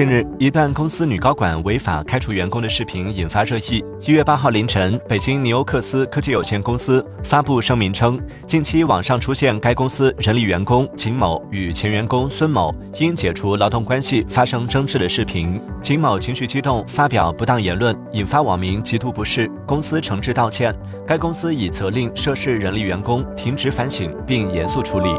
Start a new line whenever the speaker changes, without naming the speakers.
近日一段公司女高管违法开除员工的视频引发热议。一月八号凌晨北京尼欧克斯科技有限公司发布声明称近期网上出现该公司人力员工景某与前员工孙某因解除劳动关系发生争执的视频。景某情绪激动发表不当言论引发网民极度不适公司诚挚道歉。该公司已责令涉事人力员工停职反省并严肃处理。